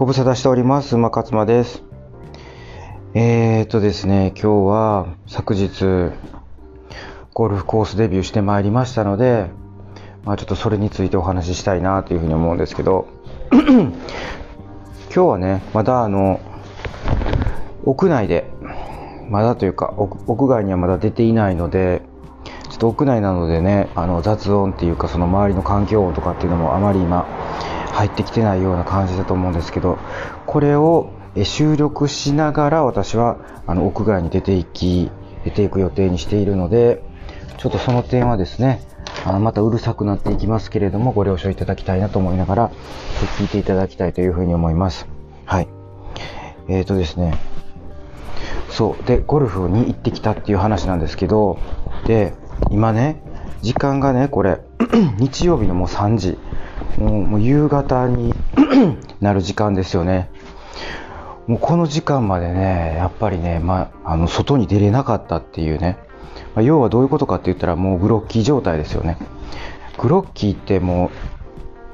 ご無沙汰しております。馬勝間です。えーとですね、今日は昨日、ゴルフコースデビューしてまいりましたので、まあちょっとそれについてお話ししたいなというふうに思うんですけど、今日はね、まだあの、屋内で、まだというか、屋外にはまだ出ていないので、ちょっと屋内なのでね、あの雑音っていうか、その周りの環境音とかっていうのもあまり今、入ってきてないような感じだと思うんですけど、これを収録しながら私はあの屋外に出ていき、出ていく予定にしているので、ちょっとその点はですね、あのまたうるさくなっていきますけれども、ご了承いただきたいなと思いながら、聞いていただきたいというふうに思います。はい。えーとですね、そう。で、ゴルフに行ってきたっていう話なんですけど、で、今ね、時間がね、これ、日曜日のもう3時、もうもう夕方に なる時間ですよね。もうこの時間までね、やっぱりね、まあ、あの外に出れなかったっていうね、まあ、要はどういうことかって言ったら、もうグロッキー状態ですよね。グロッキーっても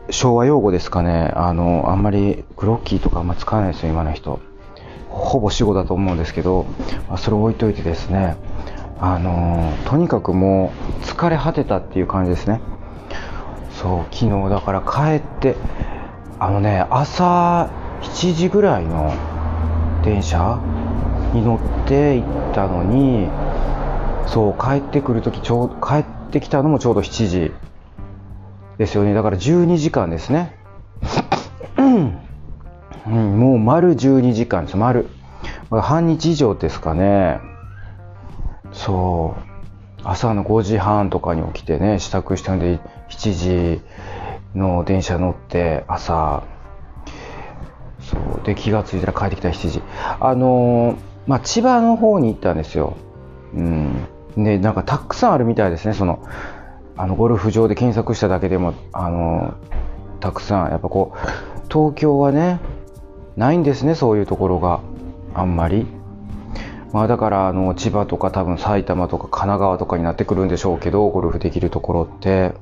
う、昭和用語ですかね、あの、あんまりグロッキーとかあんま使わないですよ、今の人。ほぼ死語だと思うんですけど、まあ、それを置いといてですね、あのとにかくもう疲れ果てたっていう感じですね。そう、昨日だから帰って、あのね、朝7時ぐらいの電車に乗って行ったのに、そう、帰ってくるとき、ちょう帰ってきたのもちょうど7時ですよね。だから12時間ですね。うん、もう丸12時間です、丸。半日以上ですかね。そう。朝の5時半とかに起きてね、支度したんで、7時の電車乗って、朝、そう。で、気がついたら帰ってきた7時。あのーまあ、千葉の方に行ったんですよ。うん。で、なんかたくさんあるみたいですね、その、あの、ゴルフ場で検索しただけでも、あのーたくさん、やっぱこう、東京はね、ないんですね、そういうところが。あんまり。まあだから、あの、千葉とか多分埼玉とか神奈川とかになってくるんでしょうけど、ゴルフできるところって。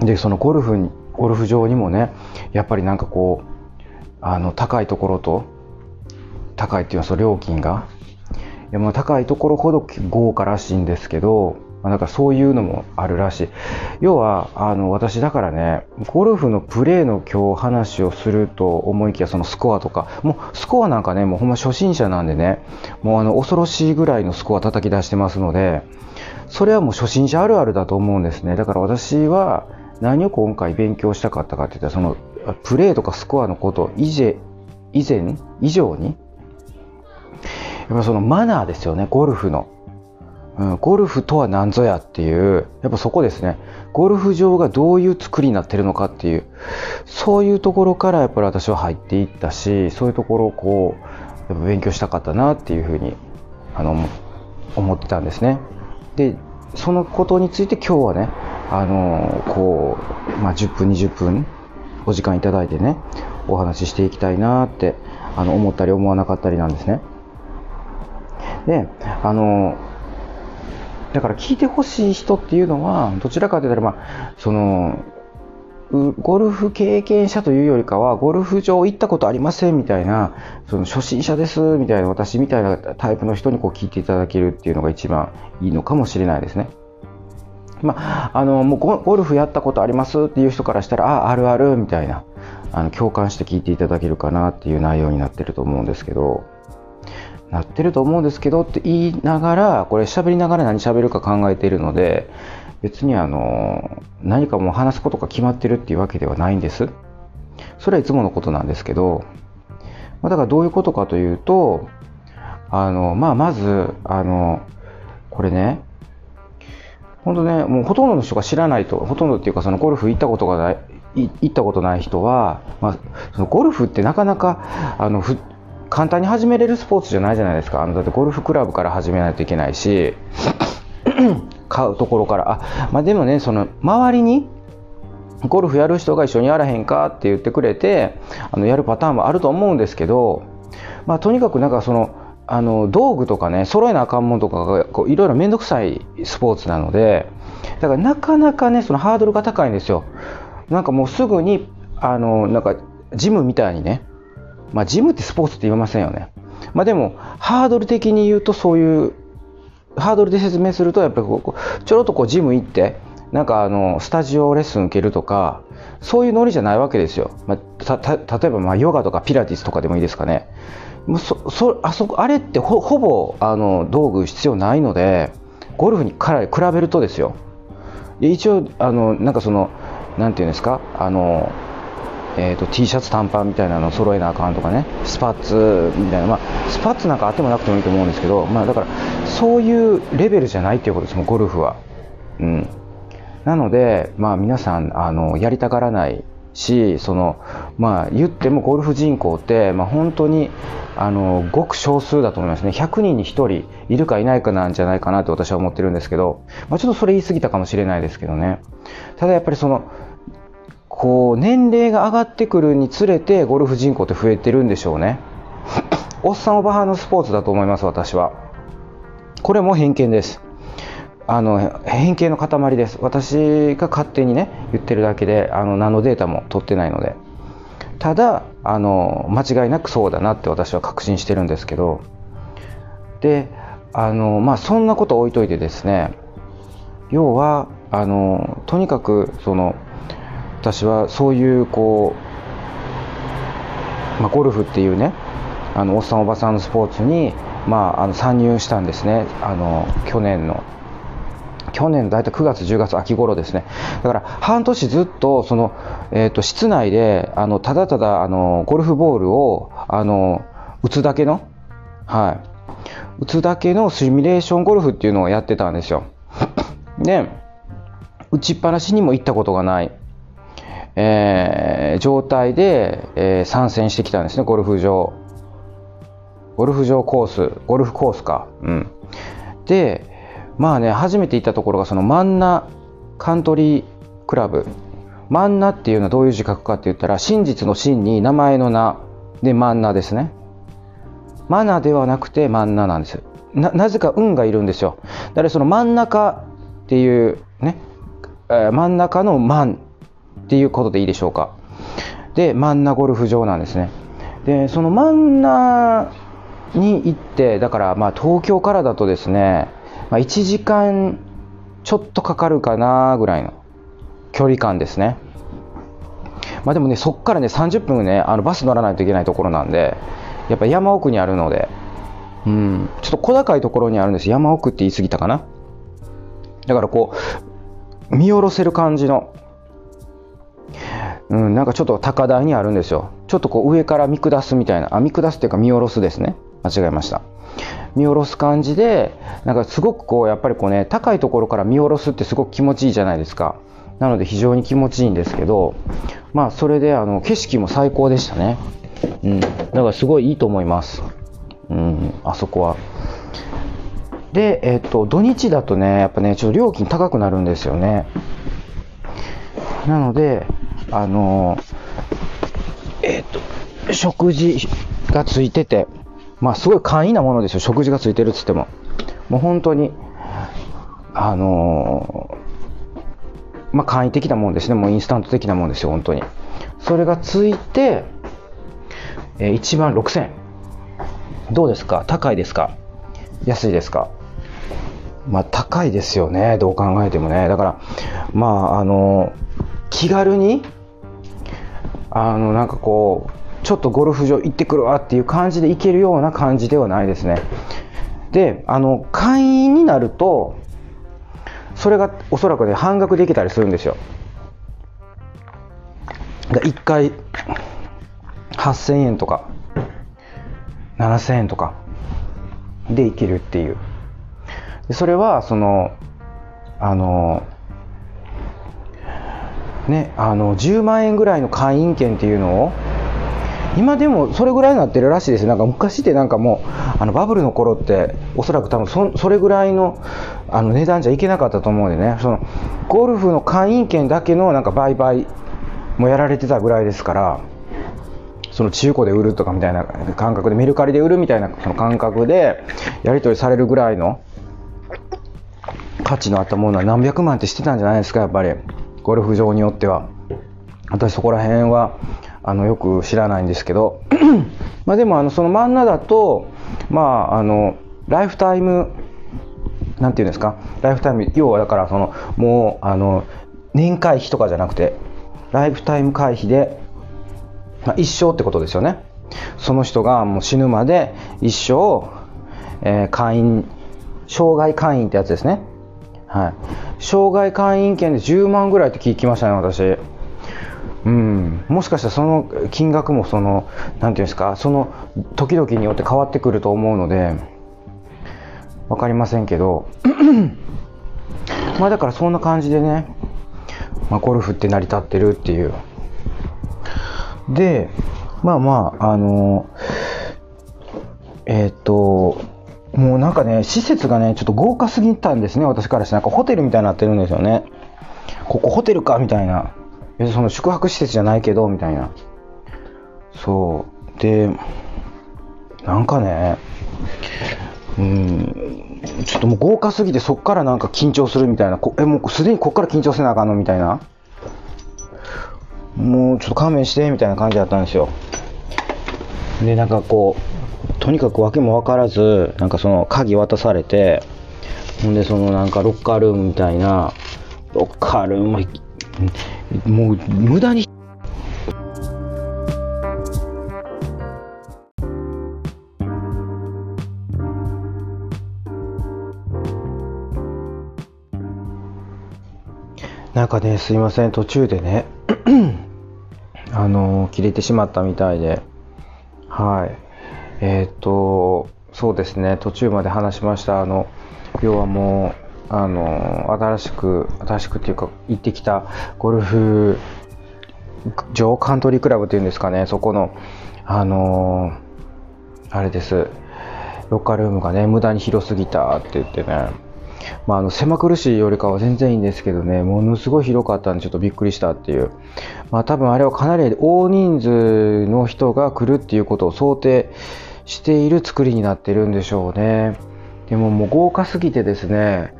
で、そのゴルフに、ゴルフ場にもね、やっぱりなんかこう、あの、高いところと、高いっていうのはその料金が。いや、まあ高いところほど豪華らしいんですけど、まあ、なんかそういうのもあるらしい。要は、あの、私だからね、ゴルフのプレーの今日話をすると思いきや、そのスコアとか、もうスコアなんかね、もうほんま初心者なんでね、もうあの、恐ろしいぐらいのスコア叩き出してますので、それはもう初心者あるあるだと思うんですね。だから私は何を今回勉強したかったかって言ったら、その、プレーとかスコアのこと以前、以前、以上に、やっぱそのマナーですよね、ゴルフの。うん、ゴルフとは何ぞやっていう、やっぱそこですね。ゴルフ場がどういう作りになってるのかっていう、そういうところからやっぱり私は入っていったし、そういうところをこう、やっぱ勉強したかったなっていうふうに、あの、思ってたんですね。で、そのことについて今日はね、あの、こう、まあ、10分、20分、お時間いただいてね、お話ししていきたいなって、あの、思ったり思わなかったりなんですね。で、あの、だから聞いてほしい人っていうのは、どちらかというと、まあ、その、ゴルフ経験者というよりかは、ゴルフ場行ったことありませんみたいな、その初心者ですみたいな、私みたいなタイプの人にこう聞いていただけるっていうのが一番いいのかもしれないですね。まあ、あの、もうゴルフやったことありますっていう人からしたら、あ、あるあるみたいな、あの、共感して聞いていただけるかなっていう内容になってると思うんですけど、なってると思うんですけどって言いながら、これ喋りながら何喋るか考えているので、別にあの、何かもう話すことが決まってるっていうわけではないんです。それはいつものことなんですけど、ま、だからどういうことかというと、あの、まあ、まず、あの、これね、本当ね、もうほとんどの人が知らないと、ほとんどっていうかそのゴルフ行ったことがない、行ったことない人は、まあ、そのゴルフってなかなか、あの、ふ簡単に始めれるスポーツじゃないじゃないですか。あのだってゴルフクラブから始めないといけないし、買うところから。あ、まあでもね、その周りにゴルフやる人が一緒にやらへんかって言ってくれて、あのやるパターンもあると思うんですけど、まあとにかくなんかその、あの道具とかね、揃えなあかんもんとかがこういろいろめんどくさいスポーツなので、だからなかなかね、そのハードルが高いんですよ。なんかもうすぐに、あの、なんかジムみたいにね、まあ、ジムってスポーツって言いませんよね。まあ、でも、ハードル的に言うとそういう、ハードルで説明すると、やっぱりこうちょろっとこうジム行って、なんかあのスタジオレッスン受けるとか、そういうノリじゃないわけですよ。まあ、例えばまヨガとかピラティスとかでもいいですかね。もうそそあそこあれってほほぼあの道具必要ないので、ゴルフにから比べるとですよ。一応あのなんかそのなんていうんですか？あのえーと、T シャツ短パンみたいなの揃えなあかんとかね。スパッツみたいな、まあ、スパッツなんかあってもなくてもいいと思うんですけど、まあ、だからそういうレベルじゃないっていうことですもゴルフは。うん、なので、まあ、皆さんあのやりたがらないしその、まあ、言ってもゴルフ人口って、まあ、本当にあのごく少数だと思いますね。100人に1人いるかいないかなんじゃないかなと私は思ってるんですけど、まあ、ちょっとそれ言い過ぎたかもしれないですけどね。ただやっぱりそのこう年齢が上がってくるにつれてゴルフ人口って増えてるんでしょうね。おっさんおばはのスポーツだと思います私は。これも偏見です。あの偏見の塊です。私が勝手にね言ってるだけであの何のデータも取ってないので。ただあの間違いなくそうだなって私は確信してるんですけど。であのまあそんなこと置いといてですね。要はあのとにかくその私はそういうこう、まあ、ゴルフっていうねあのおっさんおばさんのスポーツに、まあ、あの参入したんですね。あの去年の。去年大体9月10月秋頃ですね。だから半年ずっとその、えーと、室内であのただただあのゴルフボールをあの打つだけのはい。打つだけのシミュレーションゴルフっていうのをやってたんですよ。で打ちっぱなしにも行ったことがない。えー、状態で、えー、参戦してきたんですね、ゴルフ場。ゴルフ場コース、ゴルフコースか。うん。で、まあね、初めて行ったところが、そのマンナカントリークラブ。マンナっていうのはどういう字書くかって言ったら、真実の真に名前の名でマンナですね。マナではなくてマンナなんですな。なぜか運がいるんですよ。だからその真ん中っていうね、えー、真ん中のマンっていうことでいいでしょうか。で、マンナゴルフ場なんですね。で、そのマンナに行って、だからまあ東京からだとですね、まあ、1時間ちょっとかかるかなぐらいの距離感ですね。まあでもね、そっからね、30分ね、あのバス乗らないといけないところなんで、やっぱ山奥にあるので、うん、ちょっと小高いところにあるんです。山奥って言い過ぎたかな。だからこう、見下ろせる感じの、うん、なんかちょっと高台にあるんですよ。ちょっとこう上から見下すみたいな、あ、見下すっていうか見下ろすですね。間違えました。見下ろす感じで、なんかすごくこう、やっぱりこうね、高いところから見下ろすってすごく気持ちいいじゃないですか。なので非常に気持ちいいんですけど、まあそれであの景色も最高でしたね。うん。だからすごいいいと思います。うん、あそこは。で、えっと、土日だとね、やっぱね、ちょっと料金高くなるんですよね。なので、あのえっ、ー、と、食事がついてて、まあすごい簡易なものですよ、食事がついてるっつっても。もう本当に、あの、まあ簡易的なもんですね、もうインスタント的なもんですよ、本当に。それがついて、えー、1万6000円。どうですか？高いですか？安いですか？まあ高いですよね、どう考えてもね。だから、まああの気軽にあのなんかこうちょっとゴルフ場行ってくるわっていう感じで行けるような感じではないですね。であの会員になるとそれがおそらくね半額できたりするんですよ。1回8000円とか7000円とかでいけるっていう。それはそのあのね、あの10万円ぐらいの会員権っていうのを今でもそれぐらいになってるらしいですなんか昔ってなんかもうあのバブルの頃っておそらく多分そそれぐらいのあの値段じゃいけなかったと思うんでねそのゴルフの会員権だけのなんか売買もやられてたぐらいですからその中古で売るとかみたいな感覚でメルカリで売るみたいなその感覚でやり取りされるぐらいの価値のあったものは何百万ってしてたんじゃないですかやっぱり。ゴルフ場によっては。私そこら辺は、あのよく知らないんですけど。までもあのその漫画だとまああのライフタイムなんていうんですか？ライフタイム要はだからそのもうあの年会費とかじゃなくてライフタイム会費で、まあ、一生ってことですよね。その人がもう死ぬまで一生、えー、会員障害会員ってやつですね。はい。障害会員権で10万ぐらいって聞きましたね私。うん、もしかしたらその金額もその何て言うんですかその時々によって変わってくると思うので分かりませんけど。まあだからそんな感じでね、まあ、ゴルフって成り立ってるっていう。でまあまああのえっ、ともうなんかね施設がねちょっと豪華すぎたんですね私からして。なんかホテルみたいになってるんですよね。ここホテルかみたいな。別にその宿泊施設じゃないけどみたいな。そう。でなんかねうんちょっともう豪華すぎてそっからなんか緊張するみたいな。えもうすでにこっから緊張せなあかんのみたいな。もうちょっと勘弁してみたいな感じだったんですよ。でなんかこうとにかく訳も分からずなんかその鍵渡されてほんでそのなんかロッカールームみたいなロッカールームもう無駄になんかねすいません途中でね あの切れてしまったみたいではい。えっ、ー、とそうですね途中まで話しました。あの要はもうあの新しく新しくっていうか行ってきたゴルフ場カントリークラブっていうんですかね。そこのあのあれです。ロッカールームがね無駄に広すぎたって言ってね。まあ、あの狭苦しいよりかは全然いいんですけどね、ものすごい広かったんで、ちょっとびっくりしたっていう、まあ、多分あれはかなり大人数の人が来るっていうことを想定している作りになってるんでしょうね。でももう豪華すぎてですね、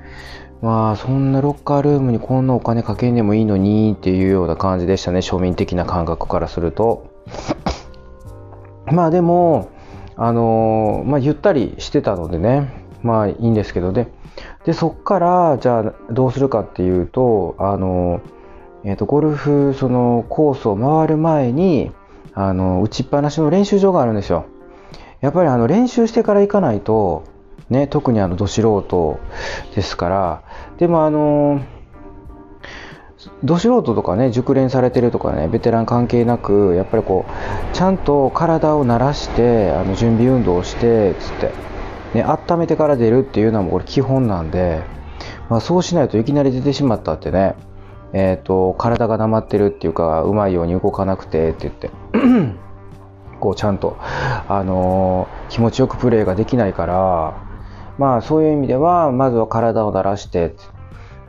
まあそんなロッカールームにこんなお金かけんでもいいのにっていうような感じでしたね。庶民的な感覚からすると。まあでもあのまあゆったりしてたのでね。まあいいんですけどね。でそっからじゃあどうするかっていうとあのえーと、ゴルフそのコースを回る前にあの打ちっぱなしの練習場があるんですよ。やっぱりあの練習してから行かないとね、特にあのど素人ですからでもあのど素人とかね熟練されてるとかねベテラン関係なくやっぱりこうちゃんと体を慣らしてあの準備運動をしてつって、ね、温めてから出るっていうのはもうこれ基本なんで、まあ、そうしないといきなり出てしまったってね、えーと、体がなまってるっていうかうまいように動かなくてって言って。こうちゃんと、あの、気持ちよくプレーができないからまあそういう意味ではまずは体を慣らして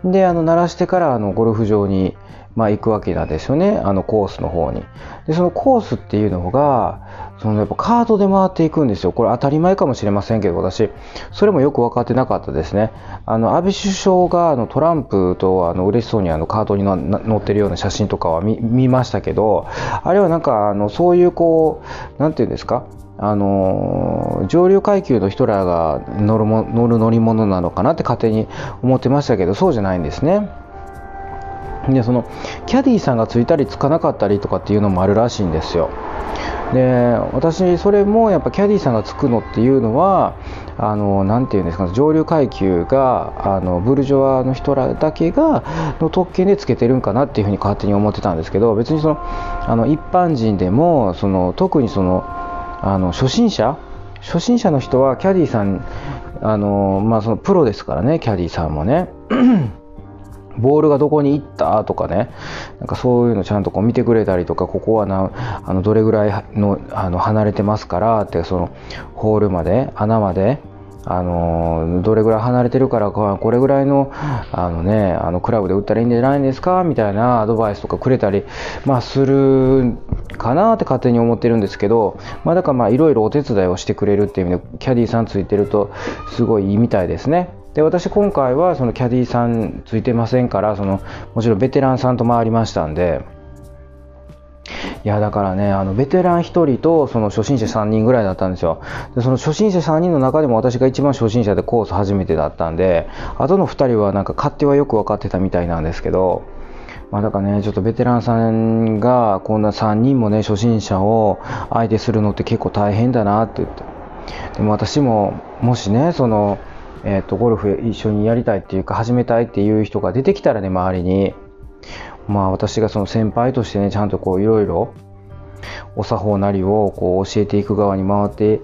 であの慣らしてからあのゴルフ場に、まあ、行くわけなんですよね。あのコースの方に。でそのコースっていうのがそのやっぱカードで回っていくんですよ。これ当たり前かもしれませんけど私。それもよく分かってなかったですね。あの安倍首相があのトランプとあの嬉しそうにあのカードに載ってるような写真とかは見ましたけどあれはなんかあのそういうこう何て言うんですか？あの上流階級の人らが乗るも乗る乗り物なのかなって勝手に思ってましたけどそうじゃないんですね。でそのキャディーさんがついたりつかなかったりとかっていうのもあるらしいんですよ。で私それもやっぱキャディーさんがつくのっていうのはあのなて言うんですか上流階級があのブルジョワの人らだけがの特権でつけてるんかなっていうふうに勝手に思ってたんですけど別にそのあの一般人でもその特にそのあの初心者初心者の人はキャディーさんあの、まあ、そのプロですからねキャディーさんもねボールがどこに行った？とかね。なんかそういうのちゃんとこう見てくれたりとかここはなあのどれぐらいのあの離れてますからってそのホールまで穴まであのどれぐらい離れてるからこれぐらいのあの、ね、あのクラブで打ったらいいんじゃないんですか？みたいなアドバイスとかくれたり、まあ、するかなって勝手に思ってるんですけど、まあ、だからいろいろお手伝いをしてくれるっていう意味でキャディーさんついてるとすごいいいみたいですね。で私今回はそのキャディーさんついてませんからそのもちろんベテランさんと回りましたんでいやだからねあのベテラン1人とその初心者3人ぐらいだったんですよでその初心者3人の中でも私が一番初心者でコース初めてだったんであとの2人はなんか勝手はよく分かってたみたいなんですけどまあ、だからね、ちょっとベテランさんがこんな3人もね、初心者を相手するのって結構大変だなって言って。でも私も、もしね、その、え、ー、と、ゴルフ一緒にやりたいっていうか、始めたいっていう人が出てきたらね、周りに、まあ私がその先輩としてね、ちゃんとこういろいろ、お作法なりをこう教えていく側に回って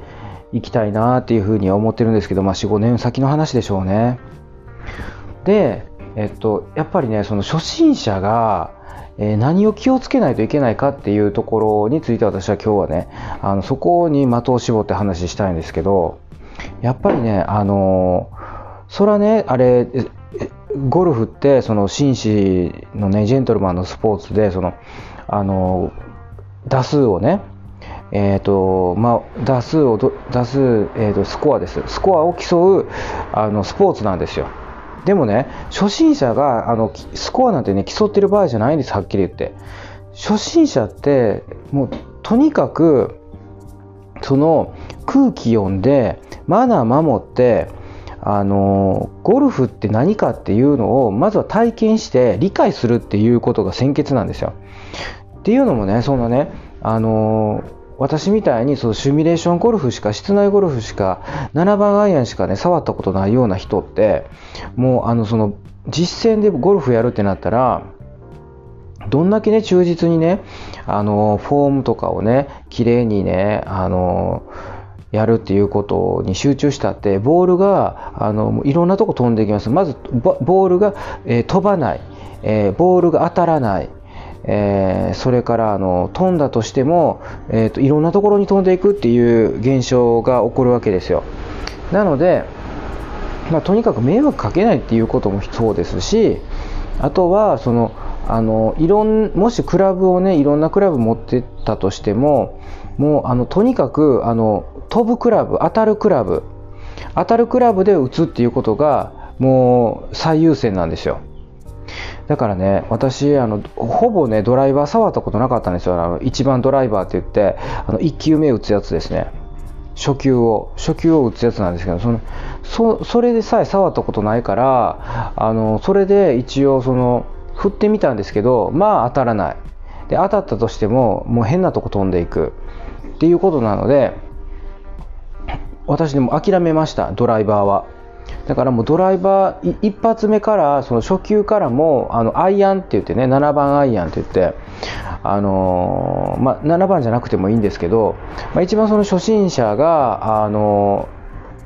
いきたいなっていうふうには思ってるんですけど、まあ4、5年先の話でしょうね。で、えっと、やっぱりね、その初心者が、え、何を気をつけないといけないかっていうところについて私は今日はね、あのそこに的を絞って話したいんですけど、やっぱりね、あのそれはね、あれ、ゴルフってその紳士のね、ジェントルマンのスポーツで、その、あの打数をね、えーとまあ、打数を打数、えーと、スコアです、スコアを競うあのスポーツなんですよ。でもね、初心者があのスコアなんてね、競ってる場合じゃないんです、はっきり言って。初心者って、もうとにかく、その空気読んで、マナー守って、あのゴルフって何かっていうのをまずは体験して理解するっていうことが先決なんですよ。っていうのもね、そんなね、あの私みたいにそのシミュレーションゴルフしか室内ゴルフしか7番アイアンしかね触ったことないような人ってもうあのその実践でゴルフやるってなったらどんだけね忠実にねあのフォームとかをね綺麗にねあのやるっていうことに集中したってボールがあのいろんなとこ飛んでいきます。まずボールが、えー、飛ばない、えー、ボールが当たらない。えー、それからあの飛んだとしても、えーと、いろんなところに飛んでいくっていう現象が起こるわけですよ。なので、まあ、とにかく迷惑かけないっていうこともそうですしあとはそのあのいろんもしクラブをねいろんなクラブ持ってったとしてももうあのとにかくあの飛ぶクラブ当たるクラブ当たるクラブで打つっていうことがもう最優先なんですよだからね、私、あの、ほぼね、ドライバー触ったことなかったんですよ。あの、一番ドライバーって言って、あの、1球目打つやつですね。初球を、初球を打つやつなんですけど、その、そ、それでさえ触ったことないから、あの、それで一応、その、振ってみたんですけど、まあ当たらない。で、当たったとしても、もう変なとこ飛んでいく。っていうことなので、私でも諦めました、ドライバーは。だからもうドライバー一発目からその初球からもあのアイアンって言ってね7番アイアンって言ってあのー、まあ、7番じゃなくてもいいんですけど、まあ、一番その初心者が、あの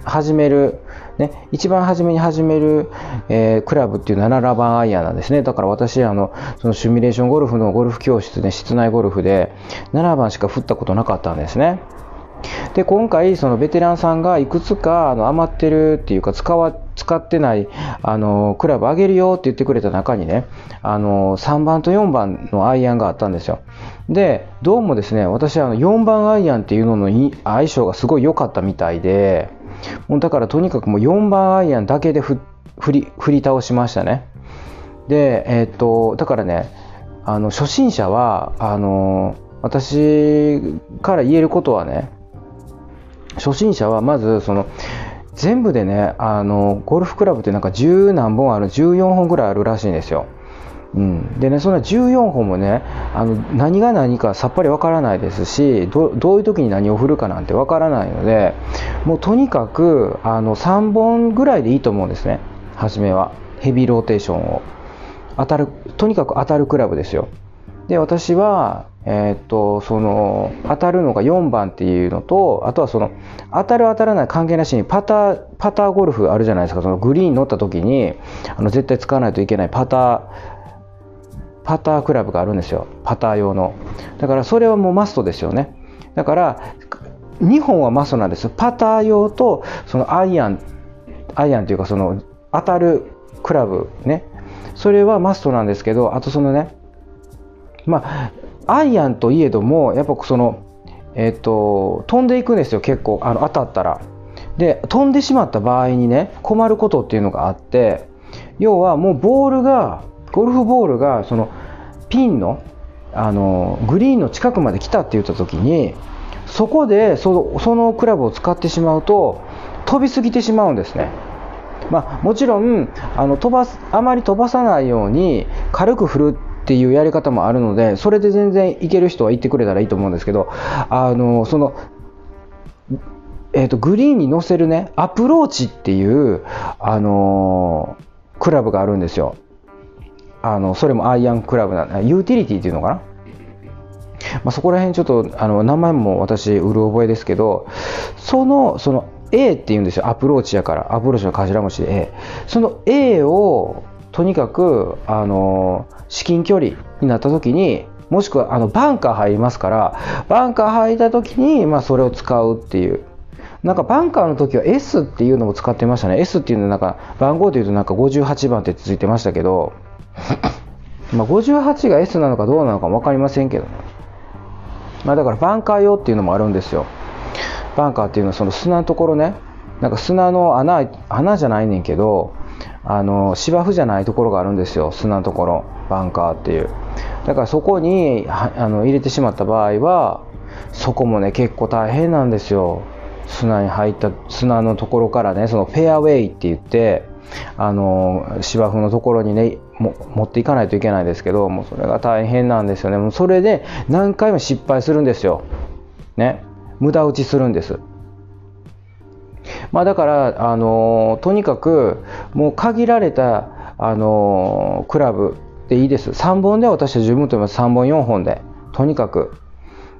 ー、始めるね、一番初めに始める、えー、クラブっていうのは7番アイアンなんですね。だから私、あの、そのシミュレーションゴルフのゴルフ教室で、室内ゴルフで7番しか振ったことなかったんですね。で今回そのベテランさんがいくつかあの余ってるっていうか使わ使ってないあのクラブあげるよって言ってくれた中にねあの3番と4番のアイアンがあったんですよでどうもですね私あの4番アイアンっていうのの相性がすごい良かったみたいでもうだからとにかくもう4番アイアンだけで振り振り倒しましたねでえー、っとだからねあの初心者はあの私から言えることはね初心者はまずその全部でねあのゴルフクラブってなんか10何本ある14本ぐらいあるらしいんですよ。うん、でねそんな14本もねあの何が何かさっぱりわからないですしどういう時に何を振るかなんてわからないのでもうとにかくあの3本ぐらいでいいと思うんですね。初めは。ヘビーローテーションを。当たるとにかく当たるクラブですよ。で私はえー、っとその当たるのが4番っていうのとあとはその当たる当たらない関係なしにパターパターゴルフあるじゃないですか。そのグリーン乗った時にあの絶対使わないといけないパターパタークラブがあるんですよ。パター用の。だからそれはもうマストですよね。だから2本はマストなんです。パター用とそのアイアンアイアンというかその当たるクラブね。それはマストなんですけどあとそのねまあアイアンといえどもやっぱその、えーと、飛んでいくんですよ結構。あの当たったら。で飛んでしまった場合にね困ることっていうのがあって要はもうボールがゴルフボールがそのピンのあのグリーンの近くまで来たって言った時にそこでそのそのクラブを使ってしまうと飛びすぎてしまうんですね。まあ、もちろんあの飛ばすあまり飛ばさないように軽く振るっていうやり方もあるのでそれで全然いける人は言ってくれたらいいと思うんですけどあのその、えーと、グリーンに乗せるねアプローチっていう、あのクラブがあるんですよあのそれもアイアンクラブなユーティリティっていうのかな？まあ、そこら辺ちょっとあの名前も私うる覚えですけどそのその A って言うんですよ。アプローチやから。アプローチの頭文字で。A その A をとにかくあの至近距離になった時にもしくはあのバンカー入りますからバンカー入った時に、まあ、それを使うっていう。なんかバンカーの時は S っていうのも使ってましたね。S っていうのはなんか番号で言うとなんか58番ってついてましたけど まあ58が S なのかどうなのかも分かりませんけどね、まあ、だからバンカー用っていうのもあるんですよ。バンカーっていうのはその砂のところね。なんか砂の穴穴じゃないねんけどあの芝生じゃないところがあるんですよ。砂のところバンカーっていう。だからそこにあの入れてしまった場合はそこもね結構大変なんですよ。砂に入った砂のところからねそのフェアウェイって言ってあの芝生のところにねも持っていかないといけないですけどもうそれが大変なんですよねもうそれで何回も失敗するんですよね無駄打ちするんです。まあ、だから、あのとにかくもう限られた、あのクラブでいいです。3本で私は十分と思います。3本、4本で。とにかく。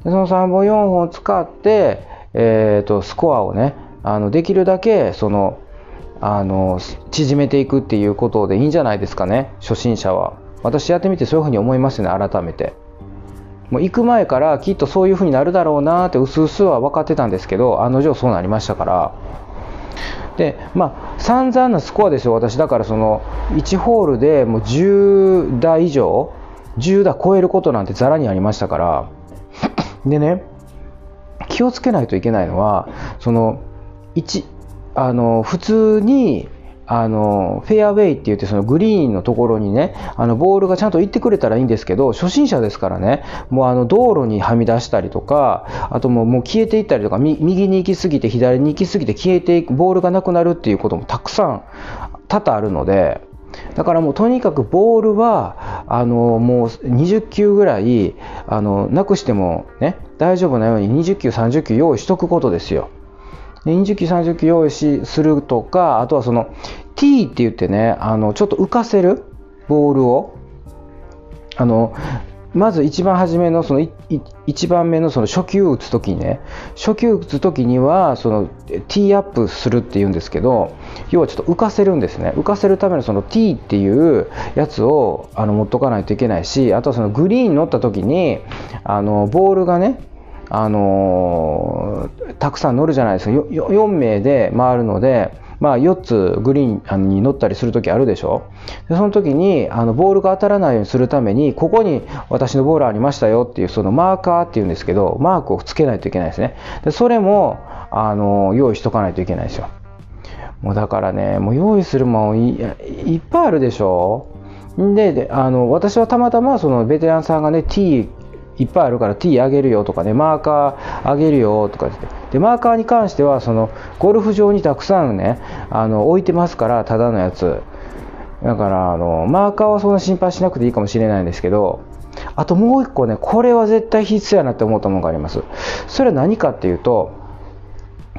でその3本、4本を使って、えーと、スコアをね、あのできるだけそのあの縮めていくっていうことでいいんじゃないですかね、初心者は。私やってみてそういうふうに思いますね、改めて。もう行く前からきっとそういう風になるだろうなってうすうすは分かってたんですけど案の定そうなりましたからでまあ散々なスコアですよ私だからその1ホールでもう10打以上10打超えることなんてざらにありましたからでね気をつけないといけないのはその1あの普通にあのフェアウェイって言ってそのグリーンのところにねあのボールがちゃんと行ってくれたらいいんですけど初心者ですからねもうあの道路にはみ出したりとかあともうもう消えていったりとか右に行き過ぎて左に行き過ぎて消えていくボールがなくなるっていうこともたくさん多々あるのでだからもうとにかくボールはあのもう20球ぐらいあのなくしてもね大丈夫なように20球30球用意しとくことですよ。20機30機用意しするとかあとはその T って言ってねあのちょっと浮かせるボールを。あのまず一番初めのその一番目のその初球打つ時にね初球打つ時にはそのティーアップするっていうんですけど要はちょっと浮かせるんですね。浮かせるためのその T っていうやつをあの持っとかないといけないしあとはそのグリーンに乗った時にあのボールがねあのー、たくさん乗るじゃないですか。4名で回るので、まあ、4つグリーンに乗ったりする時あるでしょ。でその時にあのボールが当たらないようにするためにここに私のボールありましたよっていうそのマーカーっていうんですけどマークをつけないといけないですね。でそれもあの用意しとかないといけないですよ。もうだからねもう用意するもんいいっぱいあるでしょ。でであの私はたまたまそのベテランさんがね T いっぱいあるから T あげるよとかねマーカーあげるよとかでマーカーに関してはそのゴルフ場にたくさんねあの置いてますからただのやつだからあのマーカーはそんな心配しなくていいかもしれないんですけどあともう一個ねこれは絶対必須やなって思ったものがありますそれは何かっていうと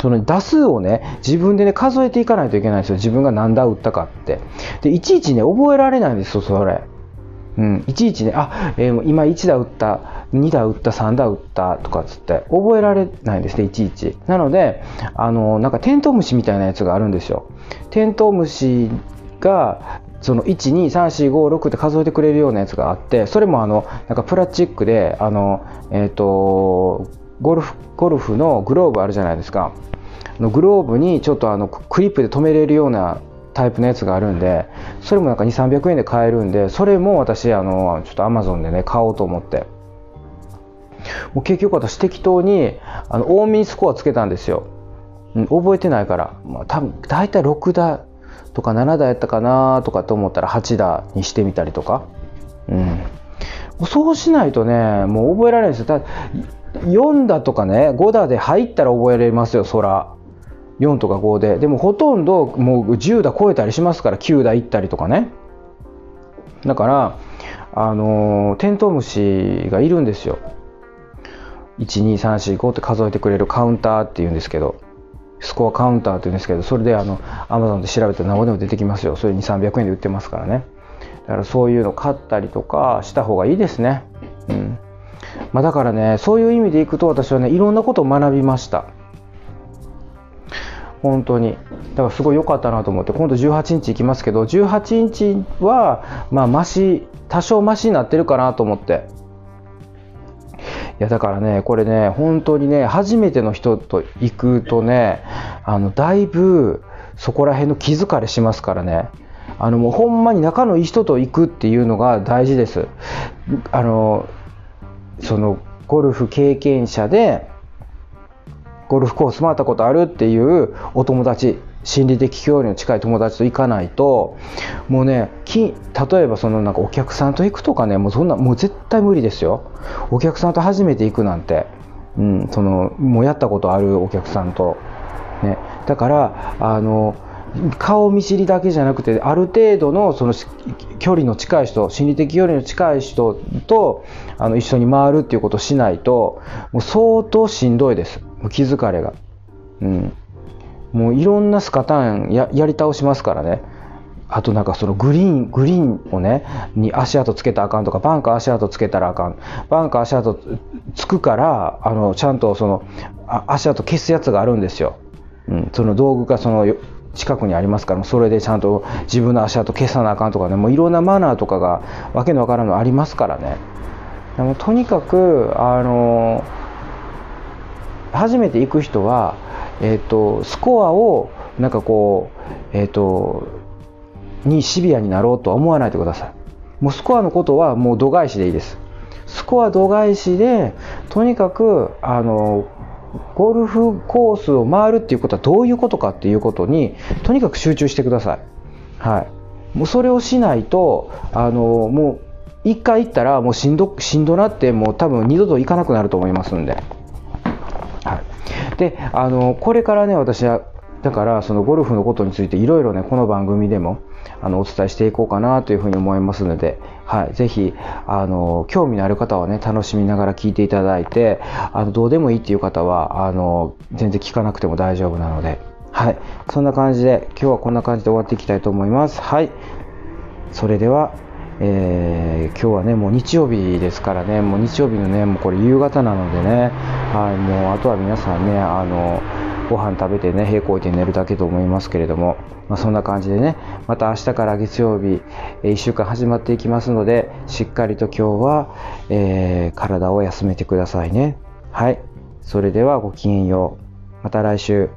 その打数をね、自分でね、数えていかないといけないんですよ。自分が何打打ったかって。で、いちいちね、覚えられないんですよ、それ。うん、いちいちね、あ、えー、今1打打った、2打打った、3打打ったとかつって覚えられないですね、いちいち。なので、あの、なんかテントウムシみたいなやつがあるんですよ。テントウムシが、その1、2、3、4、5、6って数えてくれるようなやつがあって、それもあの、なんかプラスチックで、あの、えっ、ー、と、ゴルフ、ゴルフのグローブあるじゃないですか。のグローブにちょっとあのクリップで留めれるようなタイプのやつがあるんでそれもなんか2300円で買えるんでそれも私あのちょっとアマゾンでね買おうと思って。もう結局私適当にあの多めにスコアつけたんですよ、うん、覚えてないから、まあ、多分大体6打とか7打やったかなとかと思ったら8打にしてみたりとか。うん。そうしないとねもう覚えられないですよ。4だとかね5だで入ったら覚えられますよそら。4とか5ででもほとんどもう10打超えたりしますから9打いったりとかね。だからあの、テントウムシがいるんですよ。12345って数えてくれるカウンターっていうんですけどスコアカウンターっていうんですけどそれであのアマゾンで調べたら何でも出てきますよ。それに300円で売ってますからね。だからそういうの買ったりとかした方がいいですね。うん。まあ、だからねそういう意味でいくと私はねいろんなことを学びました。本当に。だからすごい良かったなと思って今度18日行きますけど18日はまあマシ多少マシになってるかなと思って。いやだからねこれね本当にね初めての人と行くとねあのだいぶそこら辺の気疲れしますからね。あのもうほんまに仲のいい人と行くっていうのが大事です。あのそのゴルフ経験者でゴルフコース回ったことあるっていうお友達心理的距離の近い友達と行かないともうねき例えばそのなんかお客さんと行くとかねもうそんなもう絶対無理ですよ。お客さんと初めて行くなんて、うん、そのもうやったことあるお客さんと、ね、だからあの顔見知りだけじゃなくてある程度のその距離の近い人心理的距離の近い人とあの一緒に回るっていうことをしないともう相当しんどいです。もう気疲れが、うん、もういろんなスカターンややり倒しますからね。あとなんかそのグリーン、グリーンをね、に足跡つけたらあかんとか、バンカー足跡つけたらあかん。バンカー足跡つくから、あの、ちゃんとその、足跡消すやつがあるんですよ。うん、その道具がその近くにありますからそれでちゃんと自分の足跡消さなあかんとかね。もういろんなマナーとかがわけのわからんのありますからね。でもとにかくあの初めて行く人は、えーと、スコアをなんかこうえっ、ー、とにシビアになろうとは思わないでくださいもうスコアのことはもう度外視でいいですスコア度外視でとにかくあのゴルフコースを回るっていうことはどういうことかっていうことにとにかく集中してください。はい、もうそれをしないとあのもう1回行ったらもうしんどしんどなってもう多分二度と行かなくなると思いますんで。であのこれからね私はだからそのゴルフのことについていろいろねこの番組でもあのお伝えしていこうかなというふうに思いますので、はい、ぜひあの興味のある方はね楽しみながら聞いていただいてあのどうでもいいっていう方はあの全然聞かなくても大丈夫なので、はい、そんな感じで今日はこんな感じで終わっていきたいと思います。はい、それではえー、今日はね、もう日曜日ですからね、もう日曜日のね、もうこれ夕方なのでね、はい、もうあとは皆さんね、あの、ご飯食べてね、平行いて寝るだけと思いますけれども、まあ、そんな感じでね、また明日から月曜日、1週間始まっていきますので、しっかりと今日は、えー、体を休めてくださいね。はい。それではごきげんよう。また来週。